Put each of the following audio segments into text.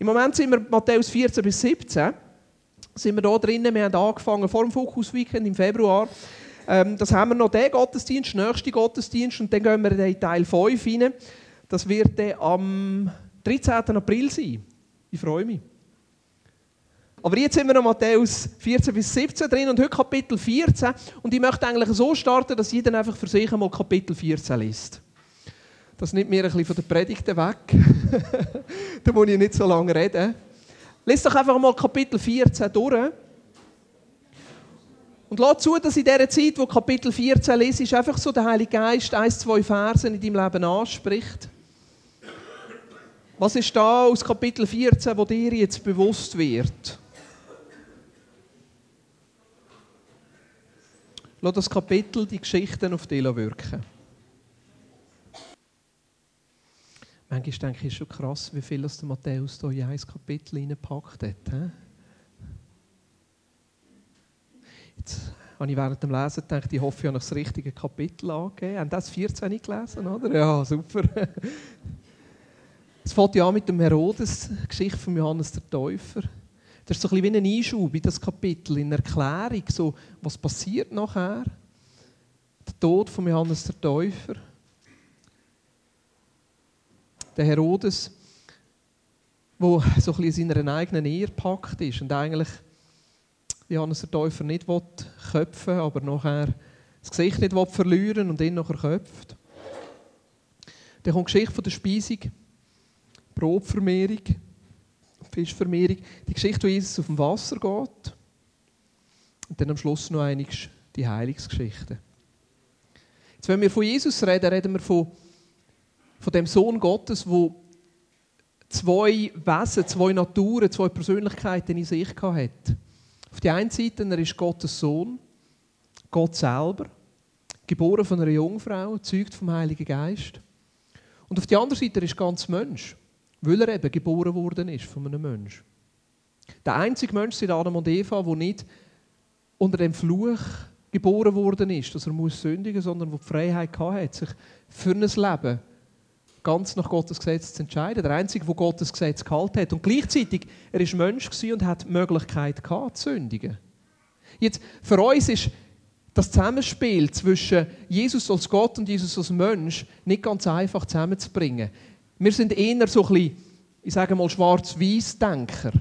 Im Moment sind wir Matthäus 14 bis 17. Sind wir da drinnen. Wir haben angefangen vor dem Focus Weekend im Februar. Ähm, das haben wir noch den Gottesdienst, den nächsten Gottesdienst. Und dann gehen wir in Teil 5 rein. Das wird dann am 13. April sein. Ich freue mich. Aber jetzt sind wir noch Matthäus 14 bis 17 drin und heute Kapitel 14. Und ich möchte eigentlich so starten, dass jeder einfach für sich einmal Kapitel 14 liest. Das nimmt mir ein bisschen von der Predigt weg. da muss ich nicht so lange reden. Lies doch einfach mal Kapitel 14 durch. Und lass zu, dass in dieser Zeit, wo Kapitel 14 liest, einfach so der Heilige Geist ein, zwei Versen in deinem Leben anspricht. Was ist da aus Kapitel 14, wo dir jetzt bewusst wird? Lass das Kapitel die Geschichten auf dich wirken. Manchmal denke ich, es schon krass, wie viel das der Matthäus hier in ein Kapitel hineingepackt hat. Jetzt habe ich während dem Lesen gedacht, ich hoffe, ich habe das richtige Kapitel angegeben. Haben das 14 nicht gelesen, oder? Ja, super. Es fängt ja an mit dem Herodes, Geschichte von Johannes der Täufer. Das ist so ein bisschen wie ein Einschub in das Kapitel, in Erklärung, so, was passiert nachher. Der Tod von Johannes der Täufer. Der Herodes, wo so ein bisschen in seiner eigenen Ehe gepackt ist und eigentlich Johannes der Täufer nicht köpfen aber nachher das Gesicht nicht verlieren und ihn nachher köpft. Dann kommt die Geschichte von der Speisung, Brotvermehrung. Fischvermehrung, die Geschichte, wo Jesus auf dem Wasser geht. Und dann am Schluss noch einiges die Heilungsgeschichte. Jetzt, wenn wir von Jesus reden, reden wir von, von dem Sohn Gottes, wo zwei Wesen, zwei Naturen, zwei Persönlichkeiten in sich hat. Auf der einen Seite, er ist Gottes Sohn, Gott selber, geboren von einer Jungfrau, zeugt vom Heiligen Geist. Und auf der anderen Seite, er ist ganz Mensch. Weil er eben geboren worden ist von einem Menschen. Der einzige Mensch seit Adam und Eva, der nicht unter dem Fluch geboren worden ist, dass er muss sündigen, sondern wo die Freiheit hat, sich für ein Leben ganz nach Gottes Gesetz zu entscheiden. Der einzige, der Gottes Gesetz gehalten hat. Und gleichzeitig, er ist Mensch und hat die Möglichkeit gehabt, zu sündigen. Jetzt, für uns ist das Zusammenspiel zwischen Jesus als Gott und Jesus als Mensch nicht ganz einfach zusammenzubringen. Wir sind eher so ein bisschen, ich sage mal, schwarz-weiß-Denker.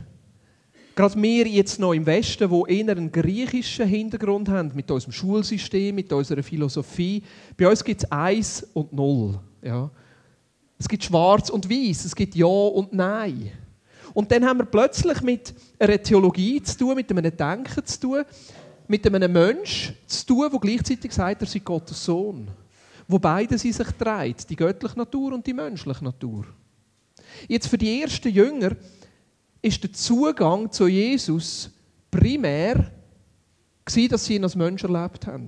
Gerade wir jetzt noch im Westen, wo eher einen griechischen Hintergrund haben, mit unserem Schulsystem, mit unserer Philosophie. Bei uns gibt es Eins und Null. Ja. Es gibt Schwarz und Weiß, es gibt Ja und Nein. Und dann haben wir plötzlich mit einer Theologie zu tun, mit einem Denken zu tun, mit einem Mensch zu tun, der gleichzeitig sagt, er sei Gottes Sohn wo beide sie sich trägt, die göttliche Natur und die menschliche Natur. Jetzt für die ersten Jünger ist der Zugang zu Jesus primär dass sie ihn als Mensch erlebt haben.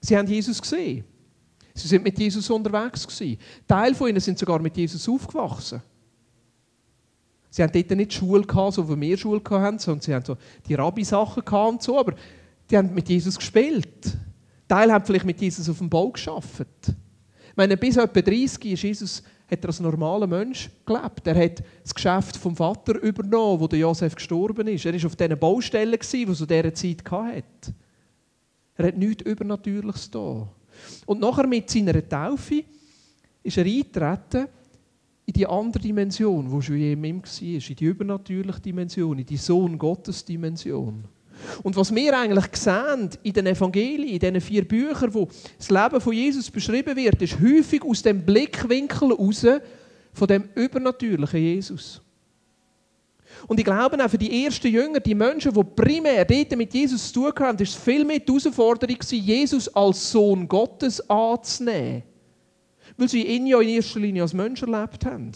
Sie haben Jesus gesehen. Sie sind mit Jesus unterwegs gewesen. Teil von ihnen sind sogar mit Jesus aufgewachsen. Sie haben dort nicht Schule gehabt, so wie wir Schule hatten, sondern sie haben so die Rabbi-Sachen und so, aber die haben mit Jesus gespielt. Teil haben vielleicht mit Jesus auf dem Bau geschafft. Ich meine, bis etwa 30 ist Jesus hat er als normaler Mensch gelebt. Er hat das Geschäft vom Vater übernommen, wo der Josef gestorben ist. Er war auf diesen Baustellen, die er zu dieser Zeit hatte. Er hat nichts Übernatürliches da. Und nachher mit seiner Taufe ist er eingetreten in die andere Dimension, wo schon in ihm war, in die übernatürliche Dimension, in die Sohn Gottes Dimension. Und was wir eigentlich sehen in den Evangelien, in diesen vier Büchern, wo das Leben von Jesus beschrieben wird, ist häufig aus dem Blickwinkel heraus von dem übernatürlichen Jesus. Und ich glaube auch für die ersten Jünger, die Menschen, die primär dort mit Jesus zu tun haben, ist es viel mehr die Herausforderung, Jesus als Sohn Gottes anzunehmen. Weil sie ihn ja in erster Linie als Mensch erlebt haben.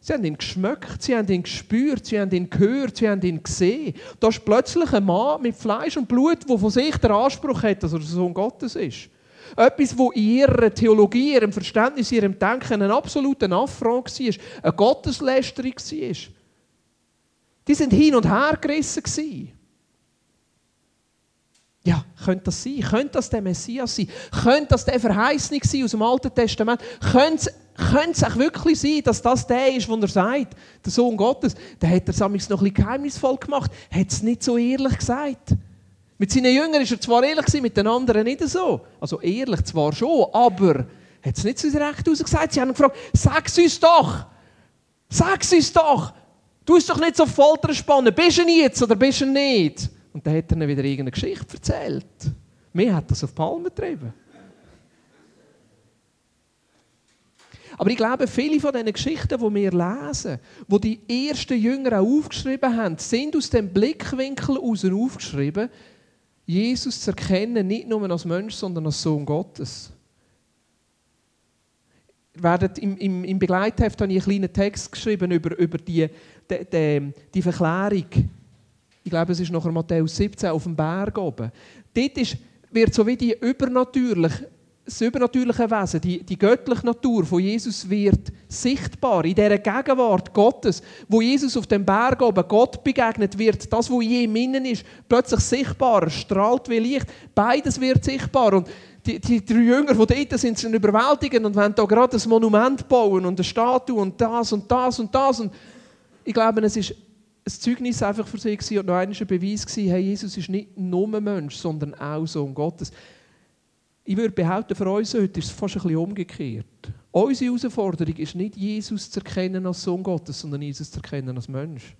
Sie haben ihn geschmeckt, sie haben ihn gespürt, sie haben ihn gehört, sie haben ihn gesehen. Da ist plötzlich ein Mann mit Fleisch und Blut, der von sich den Anspruch hat, dass er der Sohn Gottes ist. Etwas, wo in ihrer Theologie, ihrem Verständnis, ihrem Denken ein absoluter Affront war, eine Gotteslästerung war. Die sind hin und her gerissen. Ja, könnte das sein? Könnte das der Messias sein? Könnte das der Verheißung sein aus dem Alten Testament? Könnte es auch wirklich sein, dass das der ist, wo er sagt, der Sohn Gottes, dann hat er es noch ein bisschen geheimnisvoll gemacht, hat es nicht so ehrlich gesagt. Mit seinen Jüngern war er zwar ehrlich, mit den anderen nicht so. Also ehrlich zwar schon, aber hat es nicht so recht ausgesagt. Sie haben gefragt, sag es uns doch! Sag es uns doch! Du bist doch nicht so Folter spannen. Bist du jetzt oder bist du nicht? Und dann hat er ihnen wieder irgendeine Geschichte erzählt. Mir hat das auf Palmen getrieben. Aber ich glaube, viele von diesen Geschichten, die wir lesen, wo die ersten Jünger auch aufgeschrieben haben, sind aus dem Blickwinkel heraus aufgeschrieben, Jesus zu erkennen, nicht nur als Mensch, sondern als Sohn Gottes. Im, im, Im Begleitheft habe ich einen kleinen Text geschrieben über, über die, die, die, die Verklärung. Ich glaube, es ist nachher Matthäus 17 auf dem Berg oben. Dort ist, wird so wie die übernatürliche das übernatürliche Wesen, die, die göttliche Natur von Jesus wird sichtbar in dieser Gegenwart Gottes, wo Jesus auf dem Berg oben Gott begegnet wird, das, was je im Innen ist, plötzlich sichtbar, strahlt wie Licht. Beides wird sichtbar. Und die, die drei Jünger, die dort sind, sind überwältigend und wollen da gerade ein Monument bauen und eine Statue und das und das und das. Und ich glaube, es ist ein Zeugnis einfach für sie und noch ein Beweis gewesen, hey, Jesus ist nicht nur Mensch, sondern auch Sohn Gottes. Ich würde behaupten, für uns heute ist es fast ein bisschen umgekehrt. Unsere Herausforderung ist nicht, Jesus zu erkennen als Sohn Gottes, sondern Jesus zu erkennen als Mensch.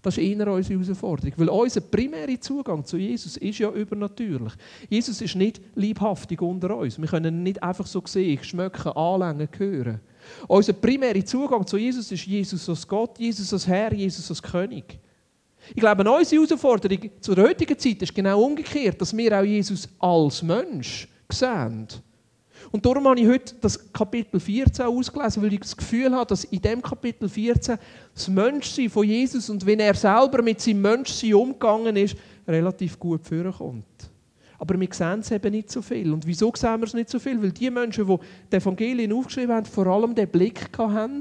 Das ist eher unsere Herausforderung. Weil unser primärer Zugang zu Jesus ist ja übernatürlich. Jesus ist nicht liebhaftig unter uns. Wir können ihn nicht einfach so sehen, schmecken, anlängen, hören. Unser primärer Zugang zu Jesus ist Jesus als Gott, Jesus als Herr, Jesus als König. Ich glaube, unsere Herausforderung zur heutigen Zeit ist genau umgekehrt, dass wir auch Jesus als Mensch sehen. Und darum habe ich heute das Kapitel 14 ausgelesen, weil ich das Gefühl habe, dass in dem Kapitel 14 das Menschsein von Jesus und wenn er selber mit seinem Menschsein umgegangen ist, relativ gut vorkommt. Aber wir sehen es eben nicht so viel. Und wieso sehen wir es nicht so viel? Weil die Menschen, die die Evangelien aufgeschrieben haben, vor allem den Blick haben,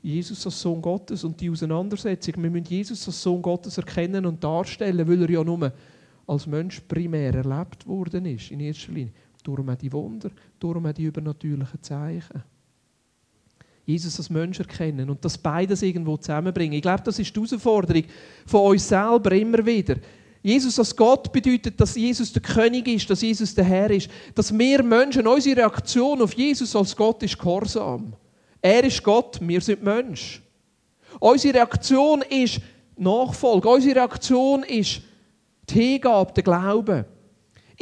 Jesus als Sohn Gottes und die Auseinandersetzung. Wir müssen Jesus als Sohn Gottes erkennen und darstellen, weil er ja nur als Mensch primär erlebt worden ist, in erster Linie. Darum auch die Wunder, darum auch die übernatürlichen Zeichen. Jesus als Mensch erkennen und das beides irgendwo zusammenbringen. Ich glaube, das ist die Herausforderung von uns selber immer wieder. Jesus als Gott bedeutet, dass Jesus der König ist, dass Jesus der Herr ist. Dass wir Menschen, unsere Reaktion auf Jesus als Gott ist Gehorsam. Er ist Gott, wir sind Mensch. Unsere Reaktion ist Nachfolge. Unsere Reaktion ist die Hingabe, der Glaube.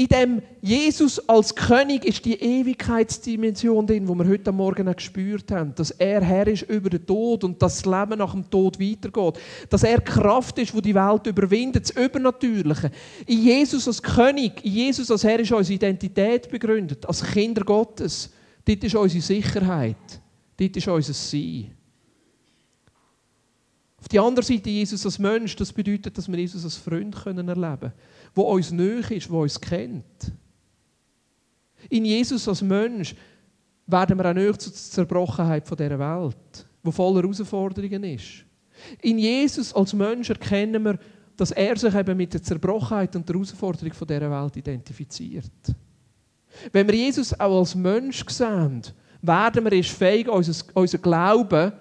In dem Jesus als König ist die Ewigkeitsdimension drin, wo wir heute Morgen auch gespürt haben, dass er Herr ist über den Tod und dass das Leben nach dem Tod weitergeht. Dass er Kraft ist, wo die Welt überwindet, das Übernatürliche. In Jesus als König, in Jesus als Herr ist unsere Identität begründet, als Kinder Gottes. Dort ist unsere Sicherheit. Dort ist unser Sein. Auf die andere Seite Jesus als Mensch, das bedeutet, dass wir Jesus als Freund erleben können, der uns nöch ist, der uns kennt. In Jesus als Mensch werden wir auch nöch zur Zerbrochenheit dieser Welt, die voller Herausforderungen ist. In Jesus als Mensch erkennen wir, dass er sich eben mit der Zerbrochenheit und der Herausforderung dieser Welt identifiziert. Wenn wir Jesus auch als Mensch sehen, werden wir erst fähig, unser, unser Glauben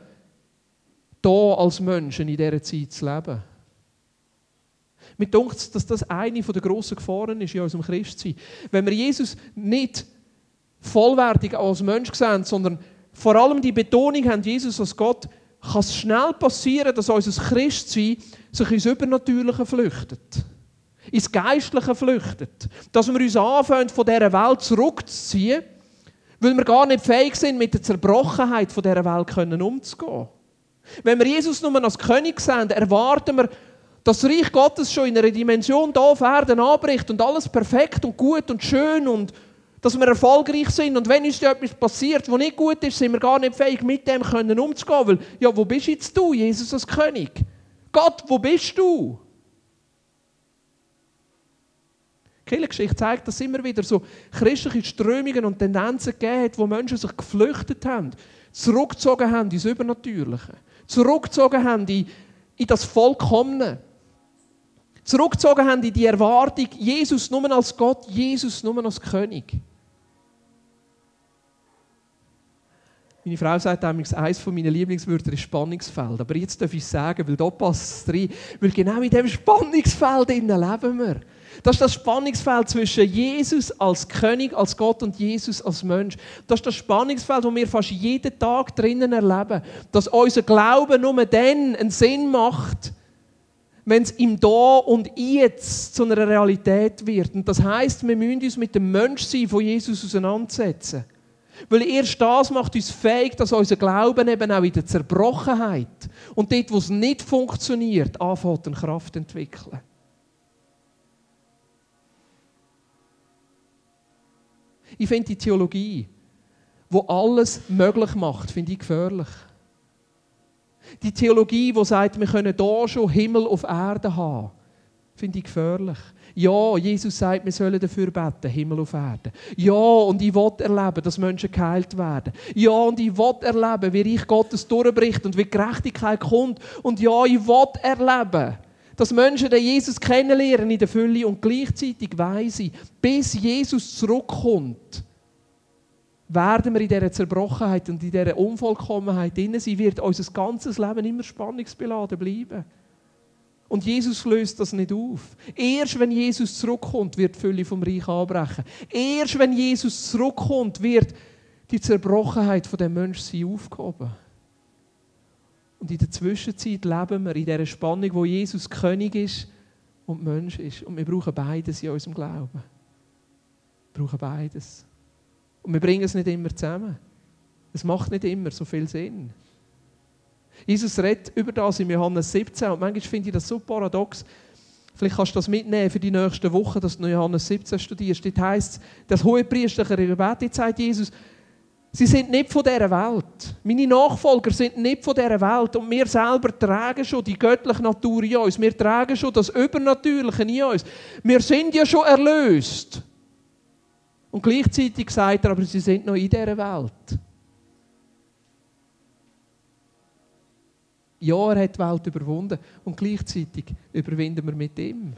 hier als Menschen in dieser Zeit zu leben. Mir denkt, dass das eine der grossen Gefahren ist in unserem Christsein. Wenn wir Jesus nicht vollwertig als Mensch sehen, sondern vor allem die Betonung haben, Jesus als Gott, kann es schnell passieren, dass unser Christsein sich ins Übernatürliche flüchtet. Ins Geistliche flüchtet. Dass wir uns anfangen, von dieser Welt zurückzuziehen weil wir gar nicht fähig sind, mit der Zerbrochenheit dieser Welt umzugehen. Wenn wir Jesus nur als König sehen, erwarten wir, dass das Reich Gottes schon in einer Dimension da auf Erden anbricht und alles perfekt und gut und schön und dass wir erfolgreich sind. Und wenn uns etwas passiert, was nicht gut ist, sind wir gar nicht fähig, mit dem umzugehen. Weil, ja, wo bist jetzt du, Jesus als König? Gott, wo bist du? Kirchengeschichte zeigt, dass es immer wieder so christliche Strömungen und Tendenzen gegeben hat, wo Menschen sich geflüchtet haben, zurückgezogen haben ins Übernatürliche, zurückgezogen haben in, in das Vollkommene, zurückgezogen haben in die Erwartung, Jesus nur als Gott, Jesus nur als König. Meine Frau sagt damals, eines meiner Lieblingswörter ist Spannungsfeld. Aber jetzt darf ich sagen, weil da passt es rein. Weil genau in diesem Spannungsfeld leben wir. Das ist das Spannungsfeld zwischen Jesus als König, als Gott und Jesus als Mensch. Das ist das Spannungsfeld, das wir fast jeden Tag drinnen erleben. Dass unser Glaube nur dann einen Sinn macht, wenn es im Da und Jetzt zu einer Realität wird. Und das heißt, wir müssen uns mit dem Menschsein von Jesus auseinandersetzen. Weil erst das macht uns fähig, dass unser Glauben eben auch in der Zerbrochenheit und dort, wo es nicht funktioniert, anfängt, eine Kraft zu entwickeln. Ich finde die Theologie, wo alles möglich macht, finde ich gefährlich. Die Theologie, die sagt, wir können hier schon Himmel auf Erde haben, finde ich gefährlich. Ja, Jesus sagt, wir sollen dafür beten, Himmel auf Erde. Ja, und ich will erleben, dass Menschen geheilt werden. Ja, und ich will erleben, wie Reich Gottes durchbricht und wie Gerechtigkeit kommt. Und ja, ich will erleben, dass Menschen den Jesus kennenlernen in der Fülle und gleichzeitig weise, bis Jesus zurückkommt, werden wir in dieser Zerbrochenheit und in dieser Unvollkommenheit drin sein, wird unser ganzes Leben immer spannungsbeladen bleiben. Und Jesus löst das nicht auf. Erst wenn Jesus zurückkommt, wird die Fülle vom Reich anbrechen. Erst wenn Jesus zurückkommt, wird die Zerbrochenheit von dem Menschen aufgehoben. Und in der Zwischenzeit leben wir in dieser Spannung, wo Jesus König ist und Mensch ist. Und wir brauchen beides in unserem Glauben. Wir brauchen beides. Und wir bringen es nicht immer zusammen. Es macht nicht immer so viel Sinn. Jesus redet über das in Johannes 17 und manchmal finde ich das so paradox. Vielleicht kannst du das mitnehmen für die nächsten Wochen, dass du Johannes 17 studierst. Dort heisst es, das hohe priesterliche Gebet, jetzt sagt Jesus, sie sind nicht von dieser Welt. Meine Nachfolger sind nicht von dieser Welt und wir selber tragen schon die göttliche Natur in uns. Wir tragen schon das Übernatürliche in uns. Wir sind ja schon erlöst. Und gleichzeitig sagt er, aber sie sind noch in dieser Welt. Ja, er hat die Welt überwunden und gleichzeitig überwinden wir mit ihm.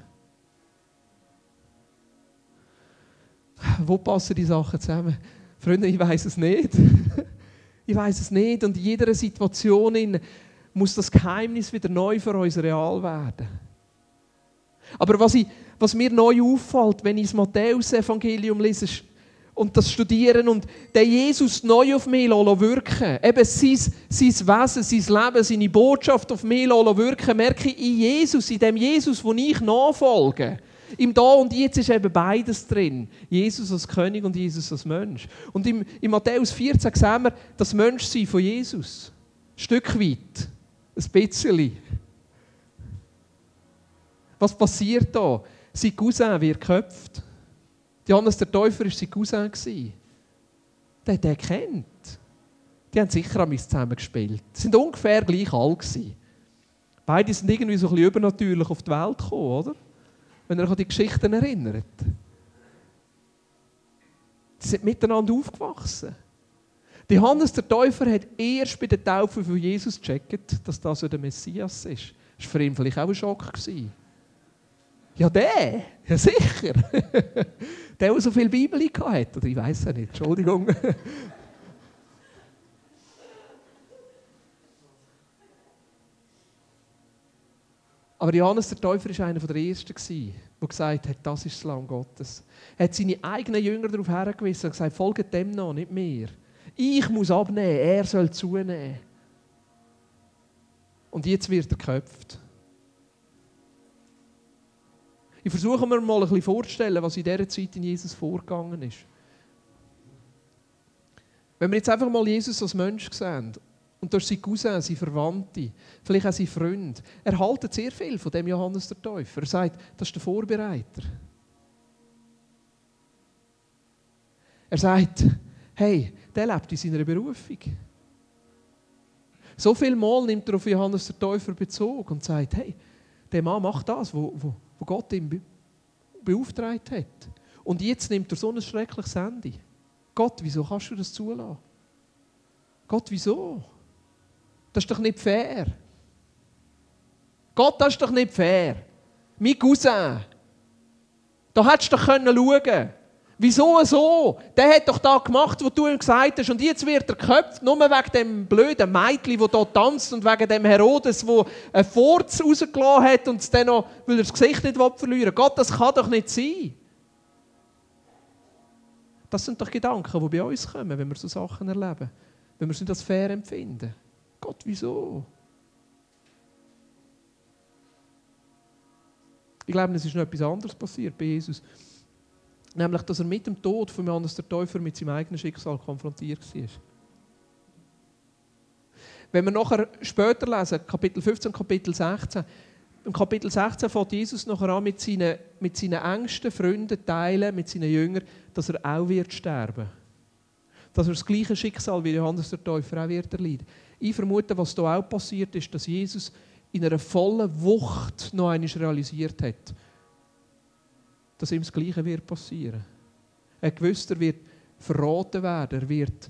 Wo passen die Sachen zusammen? Freunde, ich weiß es nicht. ich weiß es nicht und in jeder Situation muss das Geheimnis wieder neu für uns real werden. Aber was, ich, was mir neu auffällt, wenn ich das Matthäus-Evangelium lese, und das Studieren und der Jesus neu auf mich wirken eben sein, sein Wesen, sein Leben, seine Botschaft auf mich wirken, merke ich in Jesus, in dem Jesus, wo ich nachfolge. Im Da und Jetzt ist eben beides drin. Jesus als König und Jesus als Mensch. Und im, in Matthäus 14 sehen wir das Menschsein von Jesus. Ein Stück weit. Ein bisschen. Was passiert da? Sein Cousin wird geköpft. Johannes der Täufer war sein Cousin. Der hat er kennt. Die haben sicher an zusammen gespielt. Sie sind ungefähr gleich alt. Beide sind irgendwie so ein bisschen übernatürlich auf die Welt gekommen, oder? Wenn ihr euch an die Geschichten erinnert. Sie sind miteinander aufgewachsen. Johannes der Täufer hat erst bei der Taufe von Jesus gecheckt, dass das der Messias ist. Das war für ihn vielleicht auch ein Schock. Ja, der? Ja, sicher. der, der so viel Bibel hatte. Oder ich weiß es nicht. Entschuldigung. Aber Johannes der Täufer war einer der Ersten, der gesagt hat, das ist das Lamm Gottes. Er hat seine eigenen Jünger darauf hergewiesen und gesagt, folgt dem noch, nicht mir. Ich muss abnehmen, er soll zunehmen. Und jetzt wird er geköpft. Ich versuche mir mal ein bisschen vorzustellen, was in dieser Zeit in Jesus vorgegangen ist. Wenn wir jetzt einfach mal Jesus als Mensch sehen und durch seine Cousin, seine Verwandte, vielleicht auch seine Freunde, er haltet sehr viel von dem Johannes der Täufer. Er sagt, das ist der Vorbereiter. Er sagt, hey, der lebt in seiner Berufung. So viel Mal nimmt er auf Johannes der Täufer Bezug und sagt, hey, der Mann macht das, wo, wo, wo Gott ihn beauftragt hat. Und jetzt nimmt er so ein schreckliches Handy. Gott, wieso kannst du das zulassen? Gott, wieso? Das ist doch nicht fair. Gott, das ist doch nicht fair. Mein Cousin. Da hättest du doch schauen können. Wieso so? Der hat doch da gemacht, was du ihm gesagt hast. Und jetzt wird er geköpft, nur wegen dem blöden Mädchen, das hier tanzt und wegen dem Herodes, der einen Furz rausgelassen hat und es dann noch, weil er das Gesicht nicht verlieren will. Gott, das kann doch nicht sein. Das sind doch Gedanken, die bei uns kommen, wenn wir so Sachen erleben. Wenn wir es nicht als fair empfinden. Gott, wieso? Ich glaube, es ist noch etwas anderes passiert bei Jesus. Nämlich, dass er mit dem Tod von Johannes der Täufer mit seinem eigenen Schicksal konfrontiert war. Wenn wir nachher später lesen, Kapitel 15, Kapitel 16, im Kapitel 16 fängt Jesus nachher an, mit seinen, mit seinen engsten Freunden teilen, mit seinen Jüngern, dass er auch wird sterben. Dass er das gleiche Schicksal wie Johannes der Täufer auch wird erleiden. Ich vermute, was da auch passiert ist, dass Jesus in einer vollen Wucht noch einmal realisiert hat, dass ihm das Gleiche wird passieren. Er gewusst, er wird verraten werden, er wird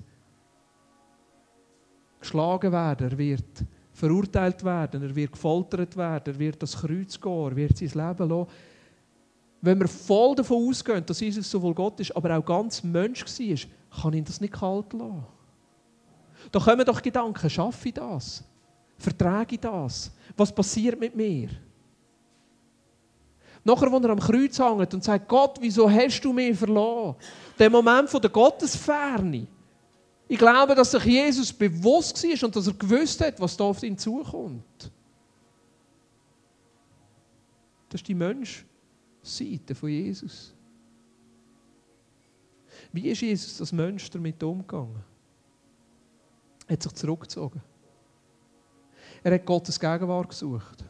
geschlagen werden, er wird verurteilt werden, er wird gefoltert werden, er wird das Kreuz gehen, er wird sein Leben lassen. Wenn wir voll davon ausgehen, dass Jesus sowohl Gott ist, aber auch ganz Mensch war, kann ihn das nicht kalt lassen. Da kommen doch Gedanken, schaffe ich das? Vertrage ich das? Was passiert mit mir? Nachher, als er am Kreuz hängt und sagt, Gott, wieso hast du mich verloren? Der Moment von der Gottesferne. Ich glaube, dass sich Jesus bewusst war und dass er gewusst hat, was da auf ihn zukommt. Das ist die Menschseite von Jesus. Wie ist Jesus als Mensch damit umgegangen? Er hat sich zurückgezogen. Er hat Gottes Gegenwart gesucht.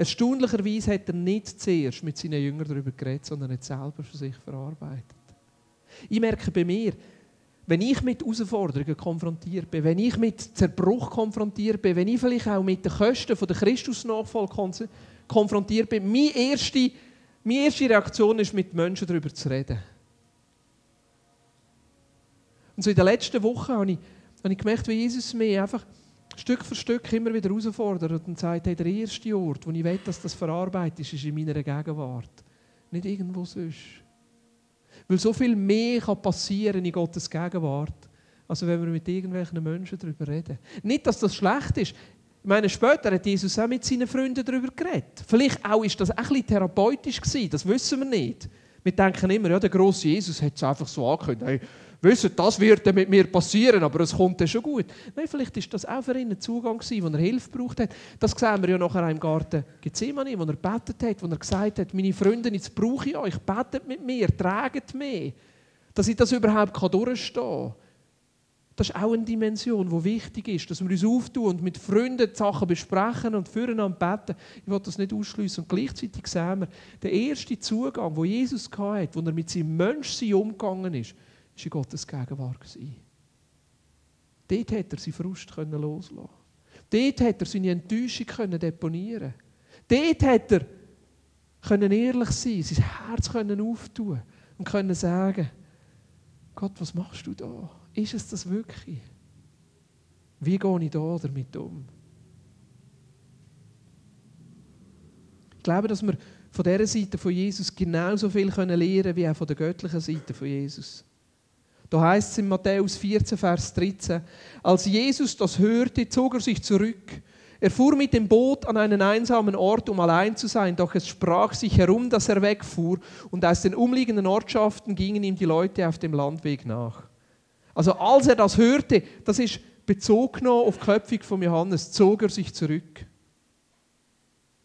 Erstaunlicherweise hat er nicht zuerst mit seinen Jüngern darüber geredet, sondern hat selber für sich verarbeitet. Ich merke bei mir, wenn ich mit Herausforderungen konfrontiert bin, wenn ich mit Zerbruch konfrontiert bin, wenn ich vielleicht auch mit den Kosten der Christusnachfolge konfrontiert bin, meine erste, meine erste Reaktion ist, mit Menschen darüber zu reden. Und so in den letzten Wochen habe ich, habe ich gemerkt, wie Jesus mir einfach Stück für Stück immer wieder herausfordert und sagt, hey, der erste Ort, wo ich will, dass das verarbeitet ist, ist in meiner Gegenwart. Nicht irgendwo sonst. Weil so viel mehr kann passieren in Gottes Gegenwart, als wenn wir mit irgendwelchen Menschen darüber reden. Nicht, dass das schlecht ist. Ich meine, später hat Jesus auch mit seinen Freunden darüber geredet. Vielleicht auch ist das ein bisschen therapeutisch gewesen, das wissen wir nicht. Wir denken immer, ja, der große Jesus hat es einfach so angekündigt. Hey, wissen, das wird mit mir passieren, aber es kommt dann schon gut. Nein, vielleicht ist das auch für ihn ein Zugang gewesen, wo er Hilfe braucht hat. Das sehen wir ja nachher im Garten Gethsemane, wo er betet hat, wo er gesagt hat, meine Freunde, jetzt brauche ich euch, betet mit mir, tragt mich, dass ich das überhaupt durchstehen kann. Das ist auch eine Dimension, die wichtig ist, dass wir uns auftun und mit Freunden die Sachen besprechen und füreinander beten. Ich will das nicht ausschließen. Und gleichzeitig sehen wir, der erste Zugang, wo Jesus hatte, wo er mit seinem Menschsein umgegangen ist, war Gottes Gegenwart. Dort hätte er seinen Frust loslassen Dort hätte er seine Enttäuschung deponieren Dort hätte er ehrlich sein sein Herz auftun und können sagen, Gott, was machst du da? Ist es das wirklich? Wie gehe ich da damit um? Ich glaube, dass wir von dieser Seite von Jesus genauso viel lernen können wie auch von der göttlichen Seite von Jesus. Da heißt es in Matthäus 14, Vers 13, als Jesus das hörte, zog er sich zurück. Er fuhr mit dem Boot an einen einsamen Ort, um allein zu sein, doch es sprach sich herum, dass er wegfuhr, und aus den umliegenden Ortschaften gingen ihm die Leute auf dem Landweg nach. Also als er das hörte, das ist bezogen auf die Köpfung von Johannes, zog er sich zurück.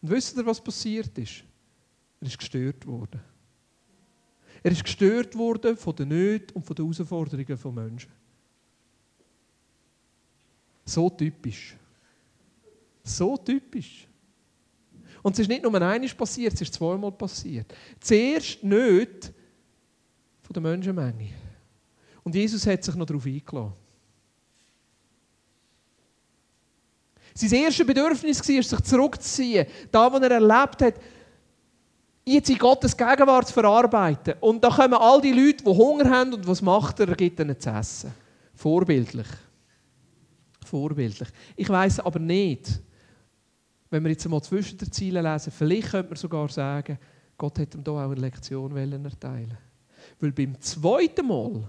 Und wisst ihr, was passiert ist? Er ist gestört worden. Er ist gestört worden von den Nöten und von den Herausforderungen von Menschen. So typisch. So typisch. Und es ist nicht nur einmal passiert, es ist zweimal passiert. Zuerst nicht von der Menschenmenge. Und Jesus hat sich noch darauf eingeladen. Sein erstes Bedürfnis war, sich zurückzuziehen. Da, wo er erlebt hat, jetzt in Gottes Gegenwart zu verarbeiten. Und da kommen all die Leute, die Hunger haben und was macht er? Er gibt ihnen zu essen. Vorbildlich. Vorbildlich. Ich weiß aber nicht, wenn wir jetzt einmal zwischen den Zielen lesen, vielleicht könnte man sogar sagen, Gott hat ihm hier auch eine Lektion erteilen Weil beim zweiten Mal,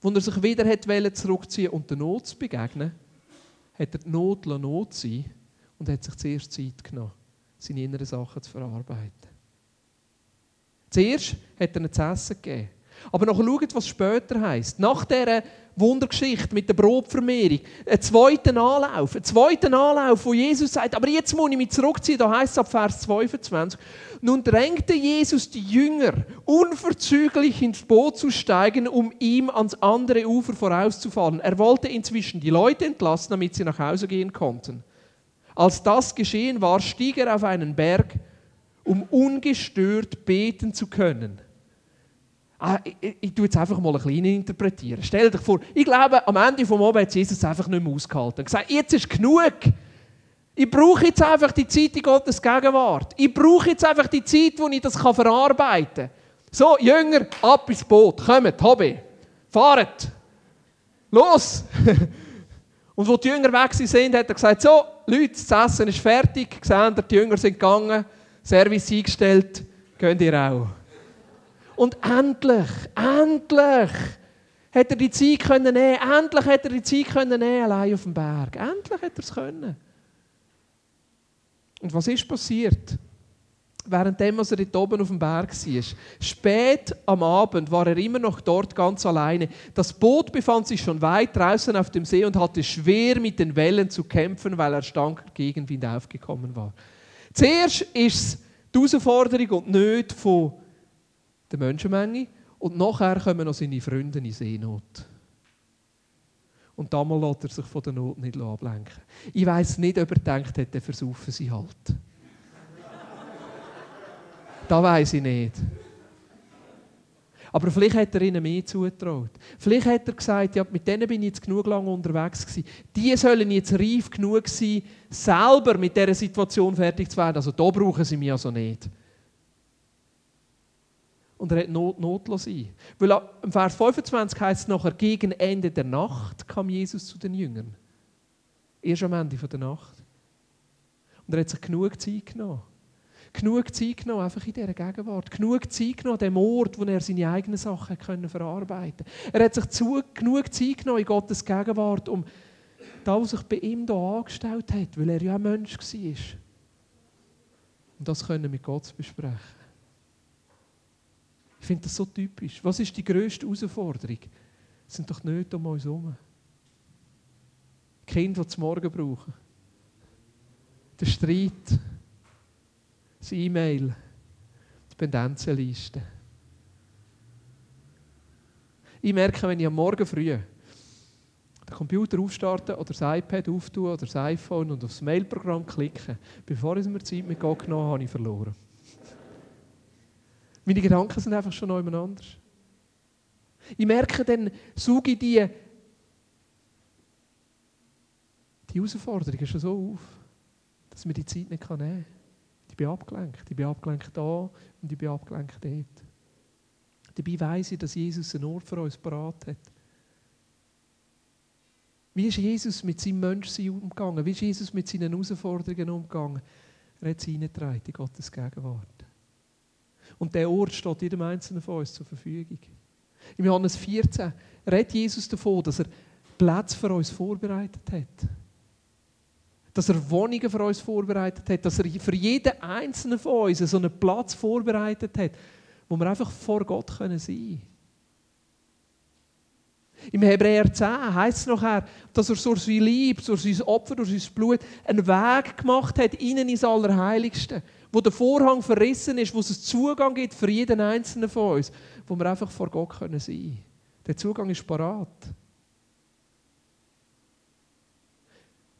wo er sich wieder zurückziehen und der Not zu begegnen, hat er die Not Not sein und hat sich zuerst Zeit genommen, seine inneren Sachen zu verarbeiten. Zuerst hat er ihnen zu essen gegeben. Aber noch schaut, was später heißt. Nach dieser Wundergeschichte mit der Brotvermehrung, ein zweiter Anlauf, ein zweiter Anlauf, wo Jesus sagt, aber jetzt muss ich mich zurückziehen, da heißt es ab Vers 22, nun drängte Jesus die Jünger, unverzüglich ins Boot zu steigen, um ihm ans andere Ufer vorauszufahren. Er wollte inzwischen die Leute entlassen, damit sie nach Hause gehen konnten. Als das geschehen war, stieg er auf einen Berg, um ungestört beten zu können. Ah, ich, ich, ich tue jetzt einfach mal ein bisschen interpretieren. Stell dir vor, ich glaube, am Ende des Abends hat Jesus einfach nicht mehr ausgehalten. Er hat gesagt, jetzt ist genug. Ich brauche jetzt einfach die Zeit in Gottes Gegenwart. Ich brauche jetzt einfach die Zeit, wo ich das verarbeiten kann. So, Jünger, ab ins Boot. Kommt, Hobby. Fahrt. Los! Und wo die Jünger weg sind, hat er gesagt, so, Leute, das Essen ist fertig. Gesehen, die Jünger sind gegangen, Service eingestellt, könnt ihr auch. Und endlich, endlich hat er die Zeit können nehmen. Endlich hat er die Zeit können nehmen, allein auf dem Berg. Endlich hat er es können. Und was ist passiert? Währenddem, als er dort oben auf dem Berg war. Spät am Abend war er immer noch dort ganz alleine. Das Boot befand sich schon weit draußen auf dem See und hatte schwer mit den Wellen zu kämpfen, weil er stark Gegenwind aufgekommen war. Zuerst ist es die Herausforderung und nicht von der Menschenmenge. Und nachher kommen noch seine Freunde in Seenot. Und damals lässt er sich von der Not nicht ablenken. Ich weiß nicht, ob er denkt hat, der versaufen sie halt. das weiß ich nicht. Aber vielleicht hat er ihnen mehr zugetraut. Vielleicht hat er gesagt, ja, mit denen bin ich jetzt genug lange unterwegs gewesen. Die sollen jetzt reif genug sein, selber mit dieser Situation fertig zu werden. Also da brauchen sie mich also nicht und er hat Not, notlos sein. Weil im Vers 25 heißt es nachher, gegen Ende der Nacht kam Jesus zu den Jüngern. Erst am Ende der Nacht. Und er hat sich genug Zeit genommen. Genug Zeit genommen, einfach in dieser Gegenwart. Genug Zeit genommen, dem Ort, wo er seine eigenen Sachen können verarbeiten konnte. Er hat sich zu, genug Zeit genommen in Gottes Gegenwart, um das, was sich bei ihm hier angestellt hat, weil er ja ein Mensch war. Und das können wir mit Gott besprechen. Ich finde das so typisch. Was ist die grösste Herausforderung? Es sind doch Nöte um uns herum. Kinder, die zum Morgen brauchen. Der Streit. Das E-Mail. Die Pendenzenliste. Ich merke, wenn ich am Morgen früh den Computer aufstarte oder das iPad auftue oder das iPhone und aufs Mailprogramm klicke, bevor ich mir Zeit mit Gott genommen habe, habe ich verloren. Meine Gedanken sind einfach schon noch anders. Ich merke dann, suche ich die, die Herausforderung schon so auf, dass mir die Zeit nicht nehmen kann. Bin abgelenkt. Ich bin abgelenkt da und ich bin abgelenkt dort. Dabei weiss ich, dass Jesus einen Ort für uns parat hat. Wie ist Jesus mit seinem Menschsein umgegangen? Wie ist Jesus mit seinen Herausforderungen umgegangen? Er hat sie hineingetragen in Gottes Gegenwart. Und der Ort steht jedem Einzelnen von uns zur Verfügung. Im Johannes 14 redet Jesus davon, dass er Plätze für uns vorbereitet hat. Dass er Wohnungen für uns vorbereitet hat. Dass er für jeden Einzelnen von uns so einen Platz vorbereitet hat, wo wir einfach vor Gott sein können. Im Hebräer 10 heißt es nachher, dass er durch sein Lieb, durch sein Opfer, durch sein Blut einen Weg gemacht hat, innen ins Allerheiligste wo der Vorhang verrissen ist, wo es einen Zugang gibt für jeden einzelnen von uns, wo wir einfach vor Gott können sein können. Der Zugang ist parat.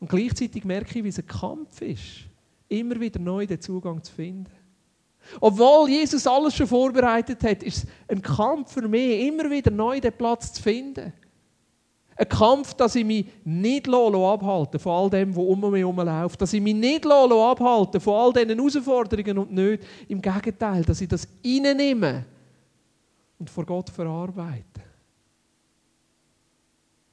Und gleichzeitig merke ich, wie es ein Kampf ist, immer wieder neu den Zugang zu finden. Obwohl Jesus alles schon vorbereitet hat, ist es ein Kampf für mich, immer wieder neu den Platz zu finden. Ein Kampf, dass ich mich nicht abhalten von all dem, was um mich herum läuft. Dass ich mich nicht abhalten von all diesen Herausforderungen und nicht. Im Gegenteil, dass ich das reinnehme und vor Gott verarbeite.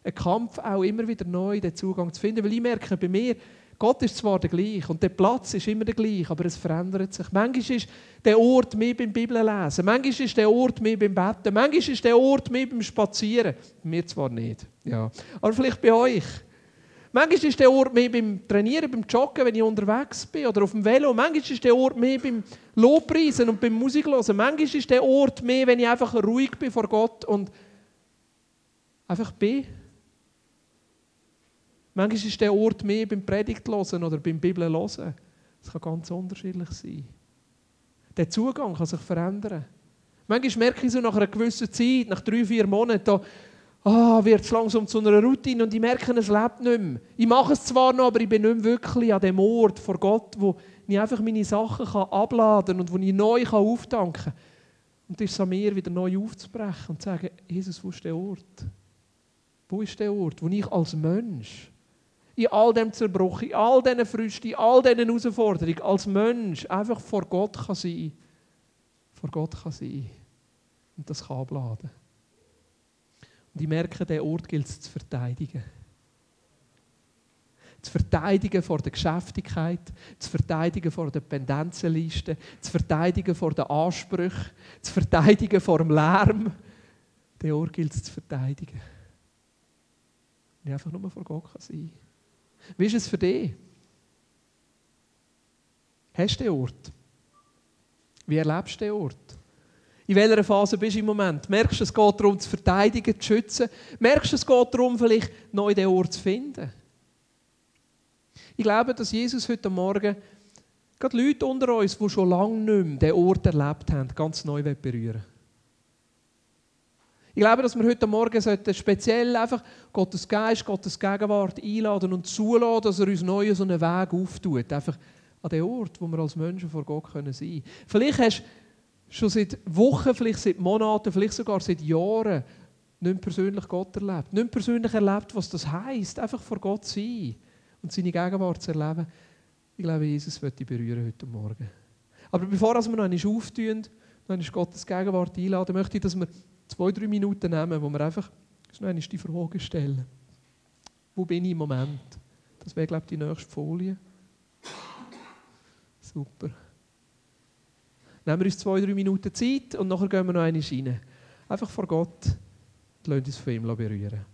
Ein Kampf auch immer wieder neu den Zugang zu finden. Weil ich merke bei mir, Gott ist zwar der gleiche und der Platz ist immer der gleiche, aber es verändert sich. Manchmal ist der Ort mehr beim Bibellesen, manchmal ist der Ort mehr beim Betten, manchmal ist der Ort mehr beim Spazieren. Mir zwar nicht, ja. aber vielleicht bei euch. Manchmal ist der Ort mehr beim Trainieren, beim Joggen, wenn ich unterwegs bin oder auf dem Velo. Manchmal ist der Ort mehr beim Lobpreisen und beim Musiklosen. Manchmal ist der Ort mehr, wenn ich einfach ruhig bin vor Gott und einfach bin. Manchmal ist der Ort mehr beim Predigt hören oder beim Bibel hören. Das kann ganz unterschiedlich sein. Der Zugang kann sich verändern. Manchmal merke ich so nach einer gewissen Zeit, nach drei, vier Monaten, da ah, wird es langsam zu einer Routine und ich merke, es lebt nicht mehr. Ich mache es zwar noch, aber ich bin nicht mehr wirklich an dem Ort vor Gott, wo ich einfach meine Sachen kann abladen und wo ich neu kann auftanken kann. Und es ist an mir, wieder neu aufzubrechen und zu sagen, Jesus, wo ist der Ort? Wo ist der Ort, wo ich als Mensch in all dem Zerbruch, in all diesen Früchten, in all diesen Herausforderungen als Mensch einfach vor Gott kann sein Vor Gott kann sein. Und das kann abladen. Und ich merke, diesen Ort gilt es zu verteidigen. Zu verteidigen vor der Geschäftigkeit, zu verteidigen vor der Pendenzenliste, zu verteidigen vor den Ansprüchen, zu verteidigen vor dem Lärm. Den Ort gilt es zu verteidigen. Und ich einfach nur vor Gott sein kann. Wie ist es für dich? Hast du den Ort? Wie erlebst du den Ort? In welcher Phase bist du im Moment? Merkst du, es geht darum, zu verteidigen, zu schützen? Merkst du, es geht darum, vielleicht neu den Ort zu finden? Ich glaube, dass Jesus heute Morgen gerade Leute unter uns, die schon lange nicht mehr den Ort erlebt haben, ganz neu berühren ich glaube, dass wir heute Morgen speziell einfach Gottes Geist, Gottes Gegenwart einladen und zulassen, dass er uns neu so einen Weg auftut. Einfach an den Ort, wo wir als Menschen vor Gott sein können. Vielleicht hast du schon seit Wochen, vielleicht seit Monaten, vielleicht sogar seit Jahren nicht persönlich Gott erlebt. Nicht persönlich erlebt, was das heisst, einfach vor Gott sein und seine Gegenwart zu erleben. Ich glaube, Jesus wird dich berühren heute Morgen. Aber bevor wir noch einmal auftun, noch einmal Gottes Gegenwart einladen, möchte ich, dass wir zwei, drei Minuten nehmen, wo wir einfach schnell die Frage stellen. Wo bin ich im Moment? Das wäre, glaube ich, die nächste Folie. Super. Nehmen wir uns zwei, drei Minuten Zeit und nachher gehen wir noch eine rein. Einfach vor Gott und lassen uns von ihm berühren.